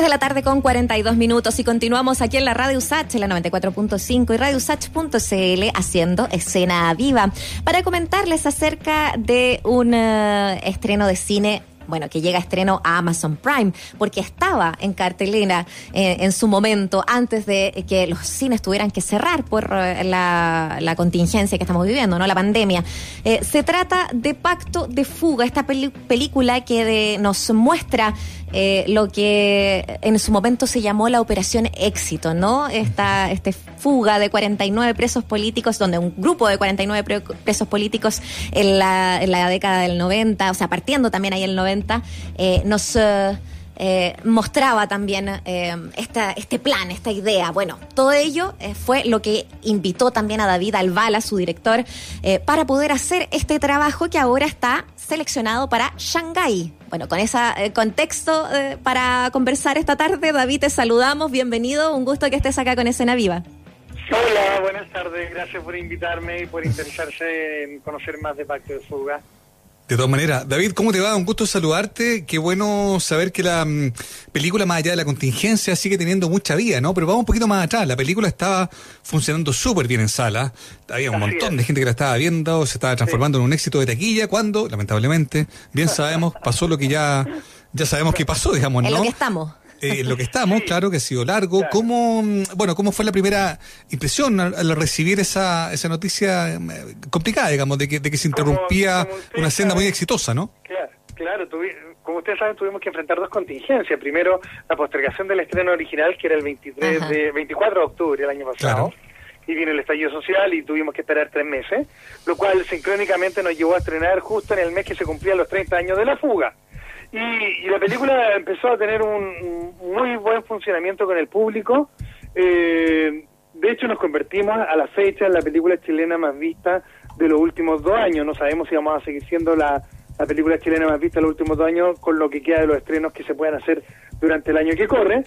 3 de la tarde con 42 minutos y continuamos aquí en la Radio USACH, la 94.5 y Radio USACH.cl haciendo escena viva para comentarles acerca de un eh, estreno de cine bueno, que llega a estreno a Amazon Prime, porque estaba en cartelera eh, en su momento, antes de que los cines tuvieran que cerrar por eh, la, contingencia que estamos viviendo, ¿no? La pandemia. Eh, se trata de Pacto de Fuga, esta película que nos muestra lo que en su momento se llamó la Operación Éxito, ¿no? Esta este fuga de 49 presos políticos, donde un grupo de 49 presos políticos en la, en la década del 90, o sea, partiendo también ahí el 90, eh, nos eh, eh, mostraba también esta, este plan, esta idea. Bueno, todo ello fue lo que invitó también a David Albala, su director, para poder hacer este trabajo que ahora está seleccionado para Shanghái. Bueno, con ese contexto para conversar esta tarde, David, te saludamos, bienvenido, un gusto que estés acá con Escena Viva. Hola, buenas tardes, gracias por invitarme y por interesarse en conocer más de Pacto de Fuga. De todas maneras, David, ¿cómo te va? Un gusto saludarte. Qué bueno saber que la mm, película, más allá de la contingencia, sigue teniendo mucha vida, ¿no? Pero vamos un poquito más atrás. La película estaba funcionando súper bien en sala. Había un montón de gente que la estaba viendo, se estaba transformando en un éxito de taquilla, cuando, lamentablemente, bien sabemos, pasó lo que ya, ya sabemos que pasó, digamos, ¿no? En lo que estamos eh, lo que estamos, claro que ha sido largo. ¿Cómo, bueno, cómo fue la primera impresión al, recibir esa, esa noticia eh, complicada, digamos, de que, de que se interrumpía una senda muy exitosa, ¿no? Claro, claro. como ustedes saben, tuvimos que enfrentar dos contingencias. Primero, la postergación del estreno original, que era el 23 de, 24 de octubre del año pasado. y vino el estallido social y tuvimos que esperar tres meses, lo cual sincrónicamente nos llevó a estrenar justo en el mes que se cumplían los 30 años de la fuga. Y, la película empezó a tener un, muy buen funcionamiento con el público. Eh, de hecho, nos convertimos a la fecha en la película chilena más vista de los últimos dos años. No sabemos si vamos a seguir siendo la, película chilena más vista de los últimos dos años con lo que queda de los estrenos que se puedan hacer durante el año que corre.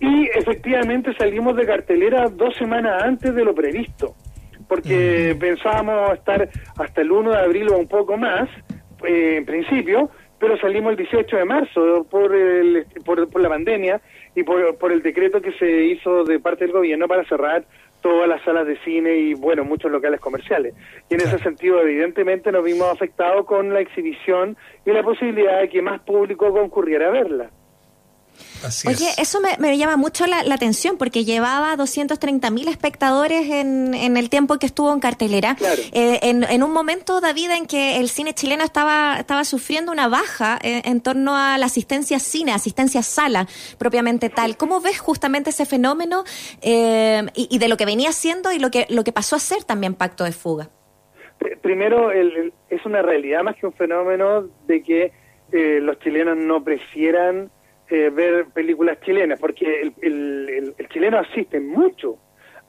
Y efectivamente salimos de cartelera dos semanas antes de lo previsto, porque pensábamos estar hasta el 1 de abril o un poco más, eh, en principio, pero salimos el 18 de marzo por, el, por, la pandemia y por, por el decreto que se hizo de parte del gobierno para cerrar todas las salas de cine y, bueno, muchos locales comerciales. Y en ese sentido, evidentemente, nos vimos afectados con la exhibición y la posibilidad de que más público concurriera a verla. Oye, eso me, llama mucho la, atención porque llevaba 230 mil espectadores en, en, el tiempo que estuvo en cartelera. Eh, en, un momento, David, en que el cine chileno estaba, estaba sufriendo una baja eh, en torno a la asistencia cine, asistencia sala propiamente tal. ¿Cómo ves justamente ese fenómeno eh, y, de lo que venía siendo y lo que, lo que pasó a ser también Pacto de Fuga? Primero, es una realidad más que un fenómeno de que los chilenos no prefieran eh, ver películas chilenas, porque el, el, el, chileno asiste mucho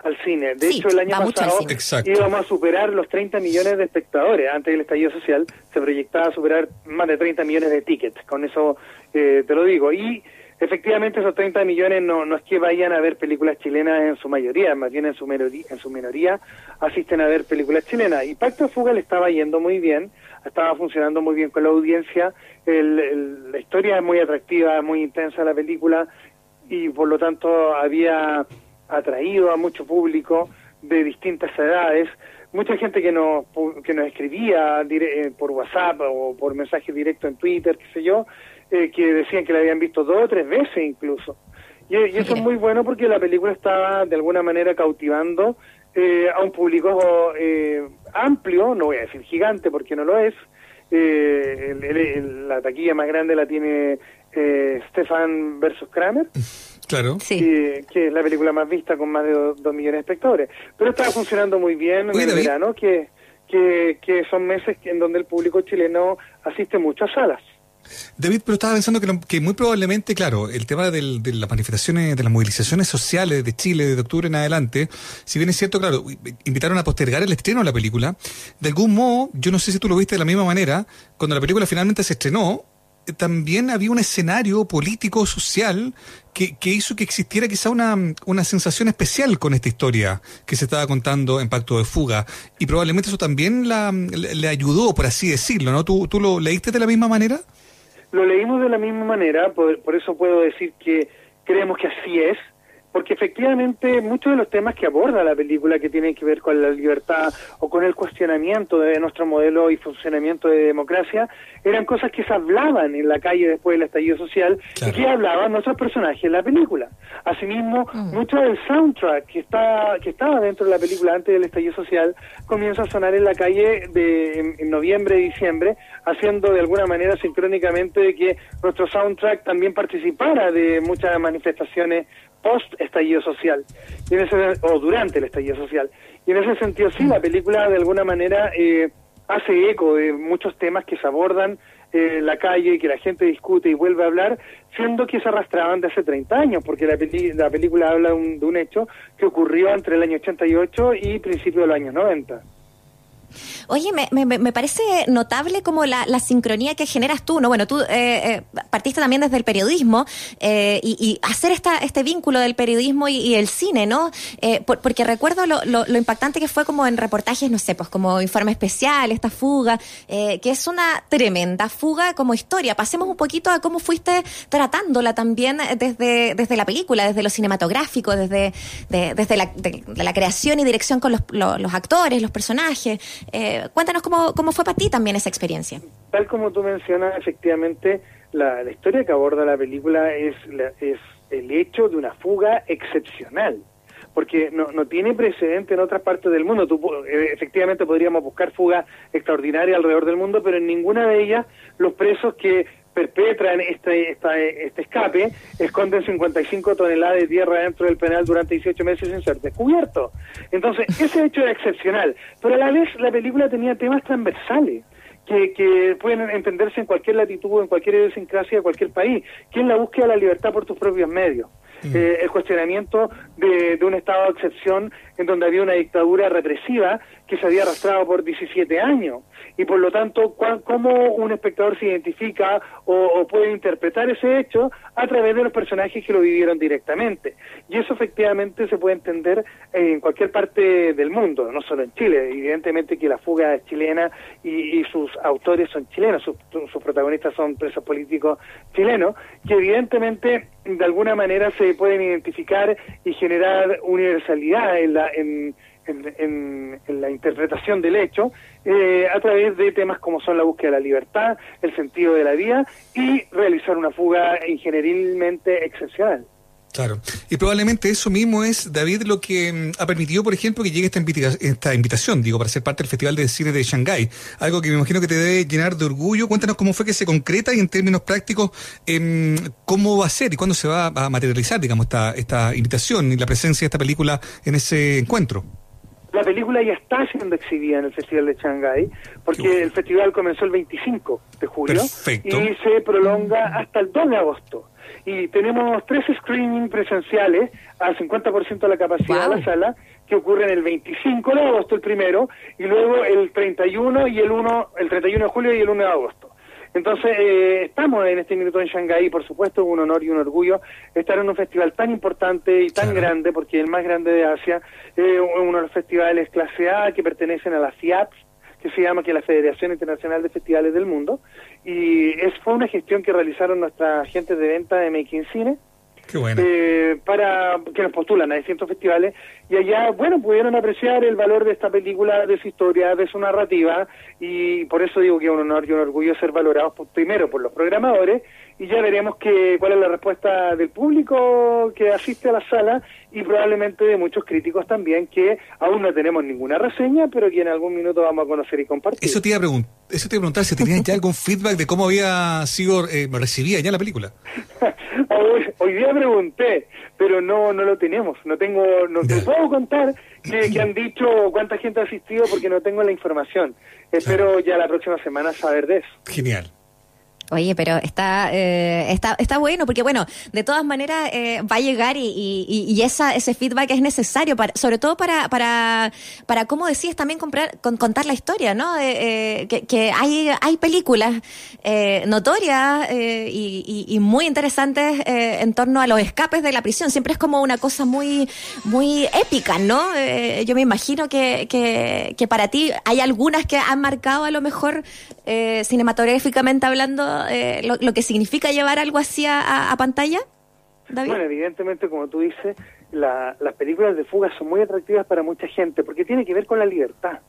al cine. De hecho, el año pasado íbamos a superar los 30 millones de espectadores. Antes del estallido social se proyectaba superar más de 30 millones de tickets. Con eso eh, te lo digo. Y efectivamente esos 30 millones no, no es que vayan a ver películas chilenas en su mayoría, más bien en su, minoría, en su minoría asisten a ver películas chilenas. Y Pacto Fuga le estaba yendo muy bien estaba funcionando muy bien con la audiencia, la historia es muy atractiva, muy intensa la película y por lo tanto había atraído a mucho público de distintas edades, mucha gente que nos, que nos escribía eh, por WhatsApp o por mensaje directo en Twitter, qué sé yo, eh, que decían que la habían visto dos o tres veces incluso. Y, y, eso es muy bueno porque la película estaba de alguna manera cautivando eh, a un público eh, amplio, no voy a decir gigante porque no lo es. Eh, la taquilla más grande la tiene Stefan versus Kramer. Claro. Sí. que es la película más vista con más de 2 millones de espectadores. Pero está funcionando muy bien en el verano, que, que, que son meses en donde el público chileno asiste mucho a salas. David, pero estaba pensando que, muy probablemente, claro, el tema de las manifestaciones, de las movilizaciones sociales de Chile desde octubre en adelante, si bien es cierto, claro, invitaron a postergar el estreno de la película, de algún modo, yo no sé si tú lo viste de la misma manera, cuando la película finalmente se estrenó, eh, también había un escenario político, social, que, hizo que existiera quizá una, una, sensación especial con esta historia que se estaba contando en Pacto de Fuga. Y probablemente eso también la, le, ayudó, por así decirlo, ¿no? ¿Tú, ¿Tú lo leíste de la misma manera? Lo leímos de la misma manera, por, eso puedo decir que, creemos que así es, porque efectivamente muchos de los temas que aborda la película que tienen que ver con la libertad o con el cuestionamiento de nuestro modelo y funcionamiento de democracia eran cosas que se hablaban en la calle después del estallido social y que hablaban nuestros personajes en la película. Asimismo, mm. mucho del soundtrack que está que estaba dentro de la película antes del estallido social comienza a sonar en la calle de en, noviembre y diciembre, haciendo de alguna manera sincrónicamente de que nuestro soundtrack también participara de muchas manifestaciones post estallido social. Y en ese, o durante el estallido social. Y en ese sentido sí la película de alguna manera eh, hace eco de muchos temas que se abordan en eh, la calle que la gente discute y vuelve a hablar siendo que se arrastraban de hace 30 años porque la, la película habla un, de un hecho que ocurrió entre el año 88 y principios de los años 90 Oye, me, me, parece notable como la, sincronía que generas tú, ¿no? Bueno, tú eh, eh, partiste también desde el periodismo eh, y, y, hacer esta, este vínculo del periodismo y, el cine, ¿no? Eh, por, porque recuerdo lo, lo, lo, impactante que fue como en reportajes, no sé, pues como informe especial, esta fuga, eh, que es una tremenda fuga como historia. Pasemos un poquito a cómo fuiste tratándola también desde, la película, desde lo cinematográfico, desde, de, desde la, creación y dirección con los, los actores, los personajes. Eh, cuéntanos cómo, cómo fue para ti también esa experiencia. Tal como tú mencionas, efectivamente, la, la historia que aborda la película es, la, es el hecho de una fuga excepcional porque no, no tiene precedente en otras partes del mundo. Tú, eh, efectivamente podríamos buscar fugas extraordinarias alrededor del mundo, pero en ninguna de ellas los presos que perpetran este, esta, este escape esconden 55 toneladas de tierra dentro del penal durante 18 meses sin ser descubierto. Entonces, ese hecho era excepcional, pero a la vez la película tenía temas transversales. Que, que pueden entenderse en cualquier latitud, en cualquier idiosincrasia de cualquier país, que es la búsqueda de la libertad por tus propios medios. Mm. Eh, el cuestionamiento de, de, un estado de excepción en donde había una dictadura represiva que se había arrastrado por 17 años y por lo tanto cómo un espectador se identifica o, o, puede interpretar ese hecho a través de los personajes que lo vivieron directamente. Y eso efectivamente se puede entender en cualquier parte del mundo, no solo en Chile. Evidentemente que la fuga es chilena y, y sus autores son chilenos, sus, sus protagonistas son presos políticos chilenos, que evidentemente de alguna manera se pueden identificar y generar universalidad en en, la interpretación del hecho eh, a través de temas como son la búsqueda de la libertad, el sentido de la vida y realizar una fuga ingenierilmente excepcional. Claro, y probablemente eso mismo es, David, lo que mm, ha permitido, por ejemplo, que llegue esta, invita esta invitación, digo, para ser parte del Festival de Cine de Shanghái. Algo que me imagino que te debe llenar de orgullo. Cuéntanos cómo fue que se concreta y en términos prácticos, eh, cómo va a ser y cuándo se va a materializar, digamos, esta, esta invitación y la presencia de esta película en ese encuentro. La película ya está siendo exhibida en el Festival de Shanghái, porque bueno. el festival comenzó el 25 de julio Perfecto. y se prolonga hasta el 2 de agosto. Y tenemos tres screenings presenciales al 50% de la capacidad wow. de la sala, que ocurren el 25 de agosto el primero, y luego el 31 y el 1, el 31 de julio y el 1 de agosto. Entonces, eh, estamos en este minuto en Shanghái, por supuesto, un honor y un orgullo estar en un festival tan importante y tan claro. grande, porque el más grande de Asia, eh, uno de los festivales clase A que pertenecen a la FIAT, que se llama que la Federación Internacional de Festivales del Mundo, y es, fue una gestión que realizaron nuestras agentes de venta de Making Cine, Qué bueno. eh, para que nos postulan a distintos festivales y allá, bueno, pudieron apreciar el valor de esta película, de su historia, de su narrativa y por eso digo que es un honor y un orgullo ser valorados por, primero por los programadores y ya veremos que, cuál es la respuesta del público que asiste a la sala y probablemente de muchos críticos también que aún no tenemos ninguna reseña, pero que en algún minuto vamos a conocer y compartir. Eso te iba a, pregun eso te iba a preguntar si tenían ya algún feedback de cómo había sido eh, recibida ya la película. hoy, hoy, día pregunté, pero no no lo tenemos, no tengo, no te puedo contar que, que, han dicho cuánta gente ha asistido porque no tengo la información. Espero ya la próxima semana saber de eso. Genial. Oye, pero está, eh, está, está bueno, porque bueno, de todas maneras eh, va a llegar y, y, y, esa, ese feedback es necesario, para, sobre todo para, para, para cómo decías también comprar, con, contar la historia, ¿no? Eh, que, hay, hay películas eh, notorias eh, y, y, muy interesantes en torno a los escapes de la prisión. Siempre es como una cosa muy, muy épica, ¿no? yo me imagino que, que, que, para ti hay algunas que han marcado a lo mejor cinematográficamente hablando eh, lo, que significa llevar algo así a, pantalla? David? Bueno, evidentemente, como tú dices, las películas de fuga son muy atractivas para mucha gente porque tiene que ver con la libertad,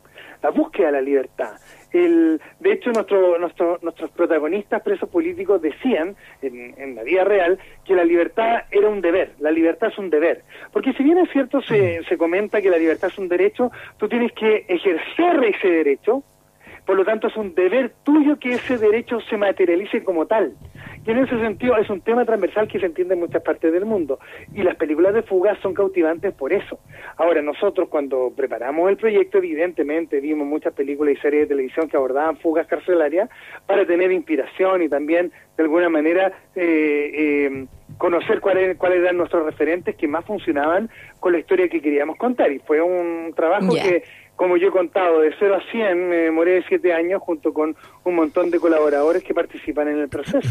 la búsqueda de la libertad. El, de hecho, nuestro, nuestro, nuestros protagonistas presos políticos decían en, en, la vida real que la libertad era un deber, la libertad es un deber. Porque si bien es cierto, se, se comenta que la libertad es un derecho, tú tienes que ejercer ese derecho, por lo tanto es un deber tuyo que ese derecho se materialice como tal. Y en ese sentido es un tema transversal que se entiende en muchas partes del mundo. Y las películas de fugas son cautivantes por eso. Ahora, nosotros cuando preparamos el proyecto, evidentemente vimos muchas películas y series de televisión que abordaban fugas carcelarias para tener inspiración y también, de alguna manera, eh, eh, conocer cuáles cuáles eran nuestros referentes que más funcionaban con la historia que queríamos contar. Y fue un trabajo que como yo he contado, de 0 a 100, me demoré de 7 años junto con un montón de colaboradores que participan en el proceso.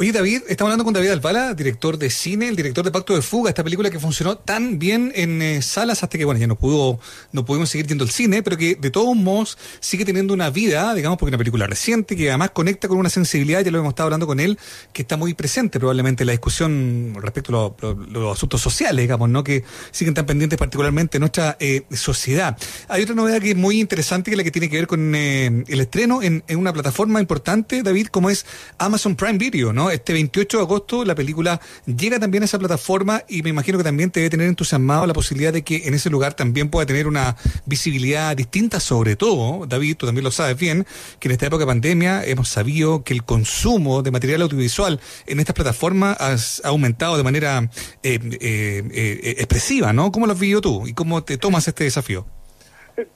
Oye, David, estamos hablando con David Alpala, director de cine, el director de Pacto de Fuga, esta película que funcionó tan bien en eh, salas hasta que, bueno, ya no pudo, no pudimos seguir yendo al cine, pero que de todos modos sigue teniendo una vida, digamos, porque es una película reciente, que además conecta con una sensibilidad, ya lo hemos estado hablando con él, que está muy presente probablemente en la discusión respecto a lo- lo- los asuntos sociales, digamos, ¿no? Que siguen tan pendientes particularmente en nuestra eh, sociedad. Hay otra novedad que es muy interesante, que es la que tiene que ver con eh, el estreno en, en una plataforma importante, David, como es Amazon Prime Video, ¿no? Este 28 de agosto la película llega también a esa plataforma y me imagino que también te debe tener entusiasmado la posibilidad de que en ese lugar también pueda tener una visibilidad distinta, sobre todo, David, tú también lo sabes bien, que en esta época de pandemia hemos sabido que el consumo de material audiovisual en estas plataformas ha aumentado de manera eh, eh, eh, expresiva, ¿no? ¿Cómo lo has vivido tú y cómo te tomas este desafío?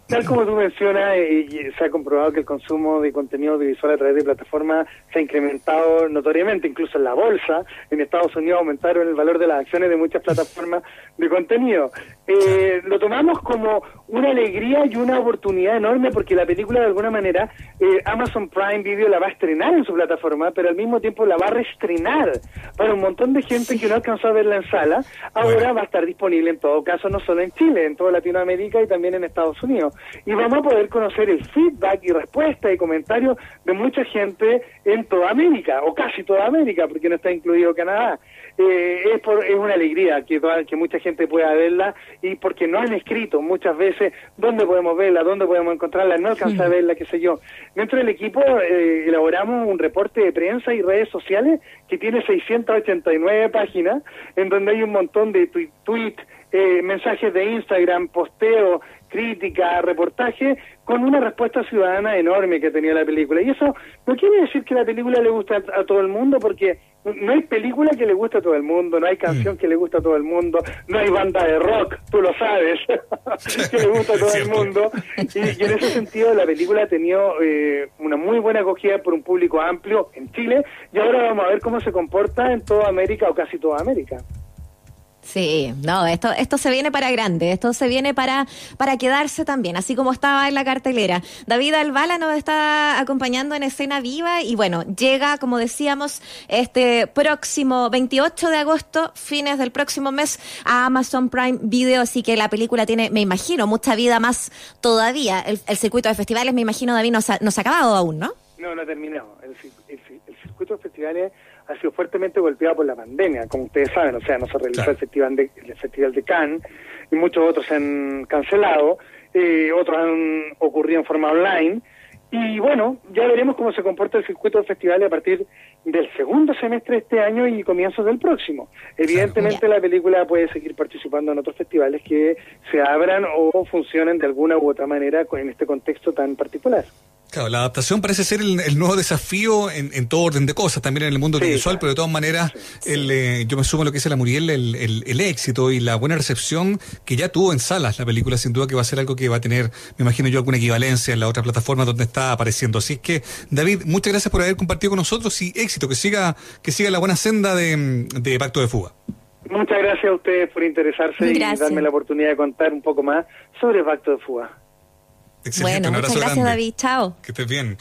Tal como tú mencionas, eh, se ha comprobado que el consumo de contenido audiovisual a través de plataformas se ha incrementado notoriamente, incluso en la bolsa. En Estados Unidos aumentaron el valor de las acciones de muchas plataformas de contenido. Eh, lo tomamos como una alegría y una oportunidad enorme porque la película de alguna manera eh, Amazon Prime Video la va a estrenar en su plataforma, pero al mismo tiempo la va a reestrenar para un montón de gente que no alcanzó a verla en sala. Ahora Bueno. va a estar disponible en todo caso, no solo en Chile, en toda Latinoamérica y también en Estados Unidos. Y vamos a poder conocer el feedback y respuesta y comentarios de mucha gente en toda América, o casi toda América, porque no está incluido Canadá. Eh, es, por, es una alegría que, toda- que mucha gente pueda verla y porque no han escrito muchas veces dónde podemos verla, dónde podemos encontrarla, no alcanza a verla, qué sé yo. Dentro del equipo eh, elaboramos un reporte de prensa y redes sociales que tiene 689 páginas, en donde hay un montón de tweets, eh, mensajes de Instagram, posteo, crítica, reportaje, con una respuesta ciudadana enorme que tenía la película. Y eso no quiere decir que la película le gusta a, a todo el mundo, porque no hay película que le guste a todo el mundo, no hay canción que le guste a todo el mundo, no hay banda de rock, tú lo sabes, que le gusta a todo el mundo. Y, y en ese sentido la película ha tenido eh, una muy buena acogida por un público amplio en Chile y ahora vamos a ver cómo se comporta en toda América o casi toda América. Sí, no, esto, esto se viene para grande, esto se viene para, para quedarse también, así como estaba en la cartelera. David Albala nos está acompañando en escena viva y bueno, llega, como decíamos, este próximo 28 de agosto, fines del próximo mes, a Amazon Prime Video, así que la película tiene, me imagino, mucha vida más todavía. El, el circuito de festivales, me imagino, David, no se ha, no se ha acabado aún, ¿no? No, no ha terminado. El, el el circuito de festivales ha sido fuertemente golpeado por la pandemia, como ustedes saben. O sea, no se realizó Claro. el, festival de, el Festival de Cannes y muchos otros se han cancelado, eh, otros han ocurrido en forma online. Y bueno, ya veremos cómo se comporta el circuito de festivales a partir del segundo semestre de este año y comienzos del próximo. Evidentemente la película puede seguir participando en otros festivales que se abran o funcionen de alguna u otra manera en este contexto tan particular. Claro, la adaptación parece ser el, el nuevo desafío en, en todo orden de cosas, también en el mundo Sí, audiovisual, claro. pero de todas maneras, el, eh, yo me sumo a lo que dice la Muriel, el, el- el éxito y la buena recepción que ya tuvo en salas la película, sin duda que va a ser algo que va a tener, me imagino yo, alguna equivalencia en la otra plataforma donde está apareciendo. Así es que, David, muchas gracias por haber compartido con nosotros y éxito, que siga, que siga la buena senda de, de Pacto de Fuga. Muchas gracias a ustedes por interesarse Gracias. y darme la oportunidad de contar un poco más sobre Pacto de Fuga. Excelente, bueno, un muchas abrazo gracias, grande. David. Chao. Que estés bien.